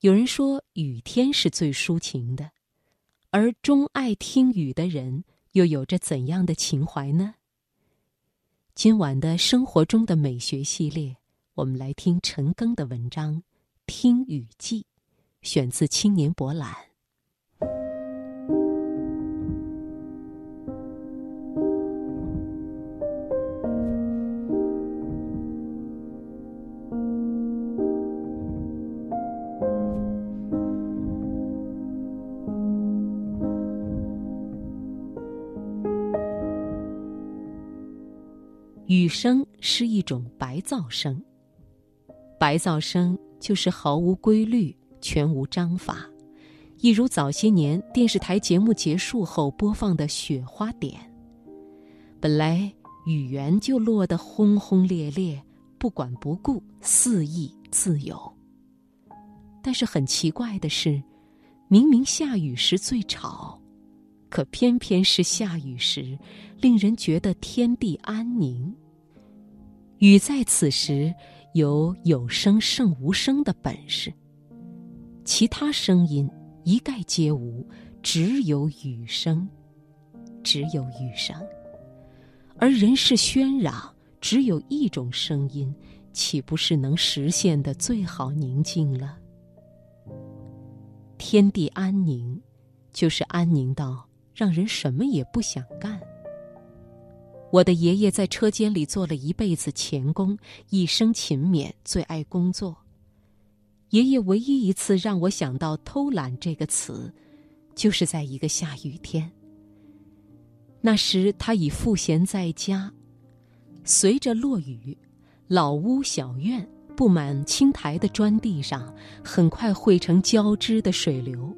有人说雨天是最抒情的，而钟爱听雨的人又有着怎样的情怀呢？今晚的生活中的美学系列，我们来听陈庚的文章《听雨记》，选自《青年博览》。雨声是一种白噪声。白噪声就是毫无规律、全无章法，一如早些年电视台节目结束后播放的雪花点。本来雨源就落得轰轰烈烈，不管不顾，肆意自由。但是很奇怪的是，明明下雨时最吵，可偏偏是下雨时。令人觉得天地安宁。雨在此时有有声胜无声的本事，其他声音一概皆无，只有雨声，只有雨声。而人世喧嚷，只有一种声音，岂不是能实现的最好宁静了？天地安宁，就是安宁到让人什么也不想干。我的爷爷在车间里做了一辈子钳工，一生勤勉，最爱工作。爷爷唯一一次让我想到“偷懒”这个词，就是在一个下雨天。那时他已赋闲在家，随着落雨，老屋小院布满青苔的砖地上，很快汇成交织的水流，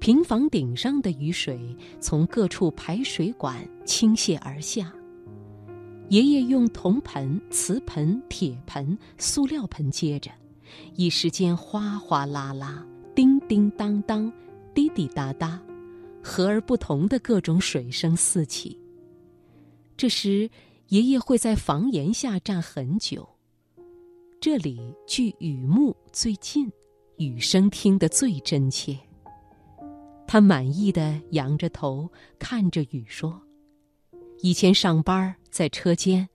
平房顶上的雨水从各处排水管倾泻而下。爷爷用铜盆、瓷盆、铁盆、塑料盆接着，一时间哗哗啦啦、叮叮当当、滴滴答答，和而不同的各种水声四起。这时，爷爷会在房檐下站很久，这里距雨幕最近，雨声听得最真切。他满意的仰着头看着雨说。以前上班在车间，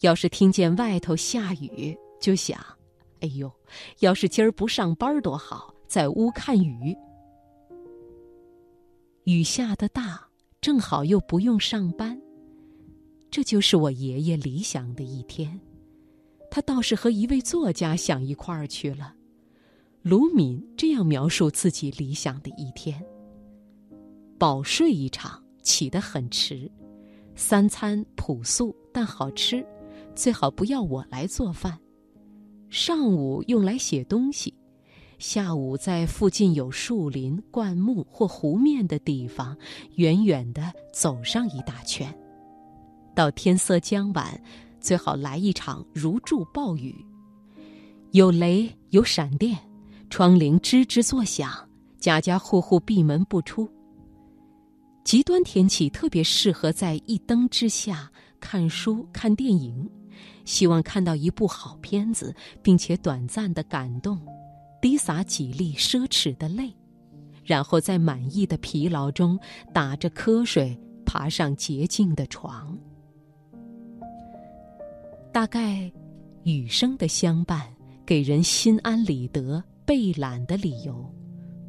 要是听见外头下雨，就想：“哎呦，要是今儿不上班多好，在屋看雨。”雨下的大，正好又不用上班，这就是我爷爷理想的一天。他倒是和一位作家想一块儿去了。卢敏这样描述自己理想的一天：饱睡一场，起得很迟。三餐朴素但好吃，最好不要我来做饭。上午用来写东西，下午在附近有树林、灌木或湖面的地方，远远的走上一大圈。到天色将晚，最好来一场如注暴雨，有雷有闪电，窗棂吱吱作响，家家户户闭门不出。极端天气特别适合在一灯之下看书、看电影，希望看到一部好片子，并且短暂的感动，滴洒几粒奢侈的泪，然后在满意的疲劳中打着瞌睡，爬上洁净的床。大概，雨声的相伴给人心安理得、被懒的理由，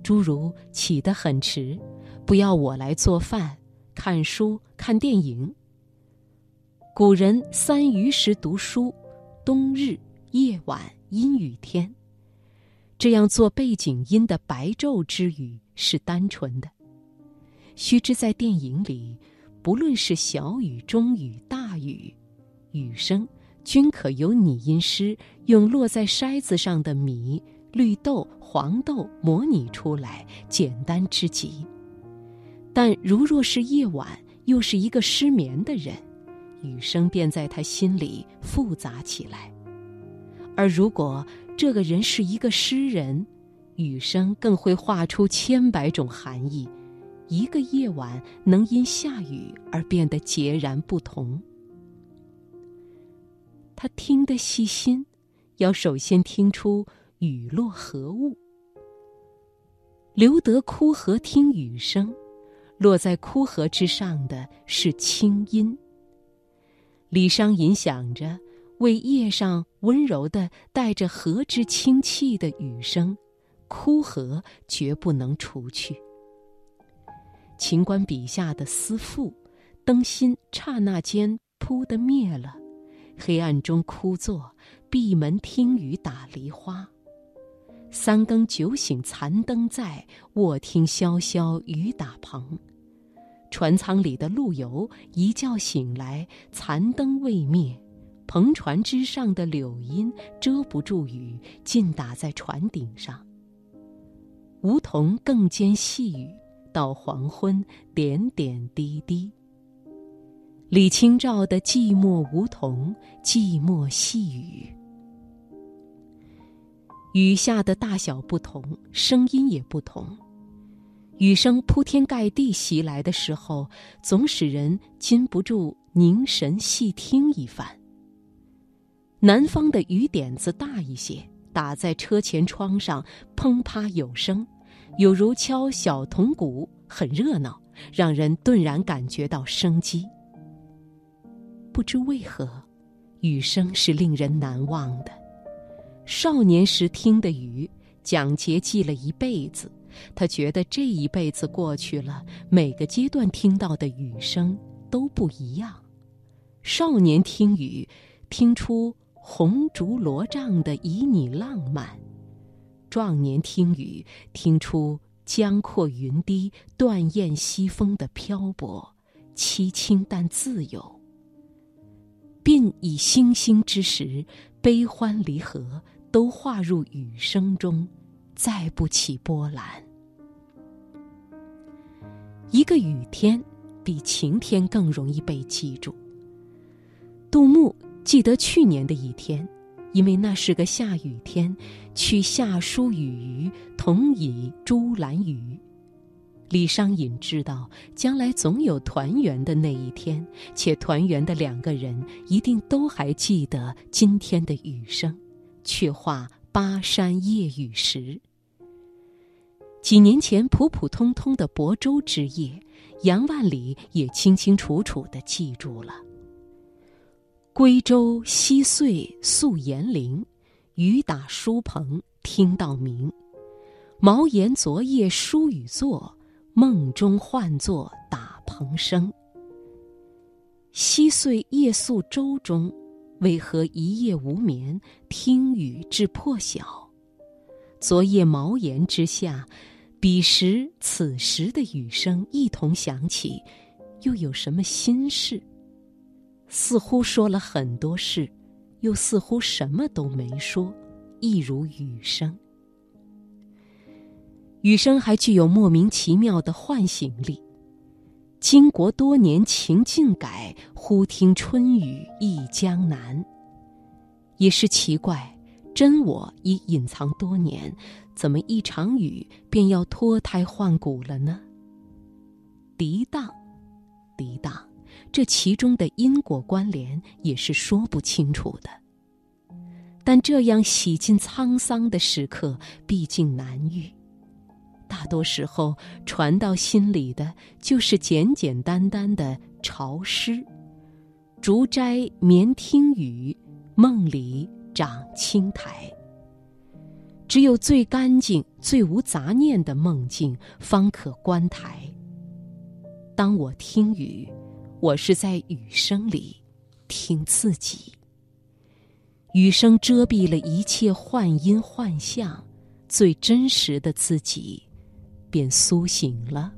诸如起得很迟。不要我来做饭、看书、看电影。古人三余时读书，冬日、夜晚、阴雨天。这样做背景音的白昼之语是单纯的。须知在电影里，不论是小雨、中雨、大雨，雨声均可由拟音师用落在筛子上的米、绿豆、黄豆模拟出来，简单之极。但如若是夜晚，又是一个失眠的人，雨声便在他心里复杂起来；而如果这个人是一个诗人，雨声更会画出千百种含义，一个夜晚能因下雨而变得截然不同。他听得细心，要首先听出雨落何物。留得枯荷听雨声，落在枯荷之上的是清音。李商隐想着，为叶上温柔的带着荷之清气的雨声，枯荷绝不能除去。秦观笔下的思妇，灯芯刹那间扑的灭了，黑暗中枯坐，闭门听雨打梨花。三更酒醒残灯在，卧听潇潇雨打蓬。船舱里的陆游一觉醒来，残灯未灭，篷船之上的柳荫遮不住雨，尽打在船顶上。梧桐更兼细雨，到黄昏点点滴滴。李清照的寂寞梧桐，寂寞细雨。雨下的大小不同，声音也不同。雨声铺天盖地袭来的时候，总使人禁不住凝神细听一番。南方的雨点子大一些，打在车前窗上，砰啪有声，有如敲小铜鼓，很热闹，让人顿然感觉到生机。不知为何，雨声是令人难忘的。少年时听的雨，蒋捷记了一辈子。他觉得这一辈子过去了，每个阶段听到的雨声都不一样。少年听雨，听出红烛罗帐的旖旎浪漫；壮年听雨，听出江阔云低、断雁西风的漂泊，凄清但自由。鬓已星星之时，悲欢离合。都化入雨声中，再不起波澜。一个雨天比晴天更容易被记住。杜牧记得去年的一天，因为那是个下雨天，去下书雨余，同倚朱兰雨。李商隐知道将来总有团圆的那一天，且团圆的两个人一定都还记得今天的雨声。却话巴山夜雨时。几年前普普通通的亳州之夜，杨万里也清清楚楚的记住了。归舟西岁宿严陵，雨打书棚听到鸣。茅檐昨夜疏雨作，梦中唤作打蓬声。西岁夜宿舟中。为何一夜无眠，听雨至破晓？昨夜茅檐之下，彼时此时的雨声一同响起，又有什么心事？似乎说了很多事，又似乎什么都没说，一如雨声。雨声还具有莫名其妙的唤醒力。经国多年情境改，忽听春雨忆江南。也是奇怪，真我已隐藏多年，怎么一场雨便要脱胎换骨了呢？涤荡，涤荡，这其中的因果关联也是说不清楚的。但这样洗尽沧桑的时刻，毕竟难遇。大多时候，传到心里的，就是简简单单的潮湿。竹斋眠听雨，梦里长青苔。只有最干净、最无杂念的梦境，方可观台。当我听雨，我是在雨声里听自己。雨声遮蔽了一切幻音幻象，最真实的自己。便苏醒了。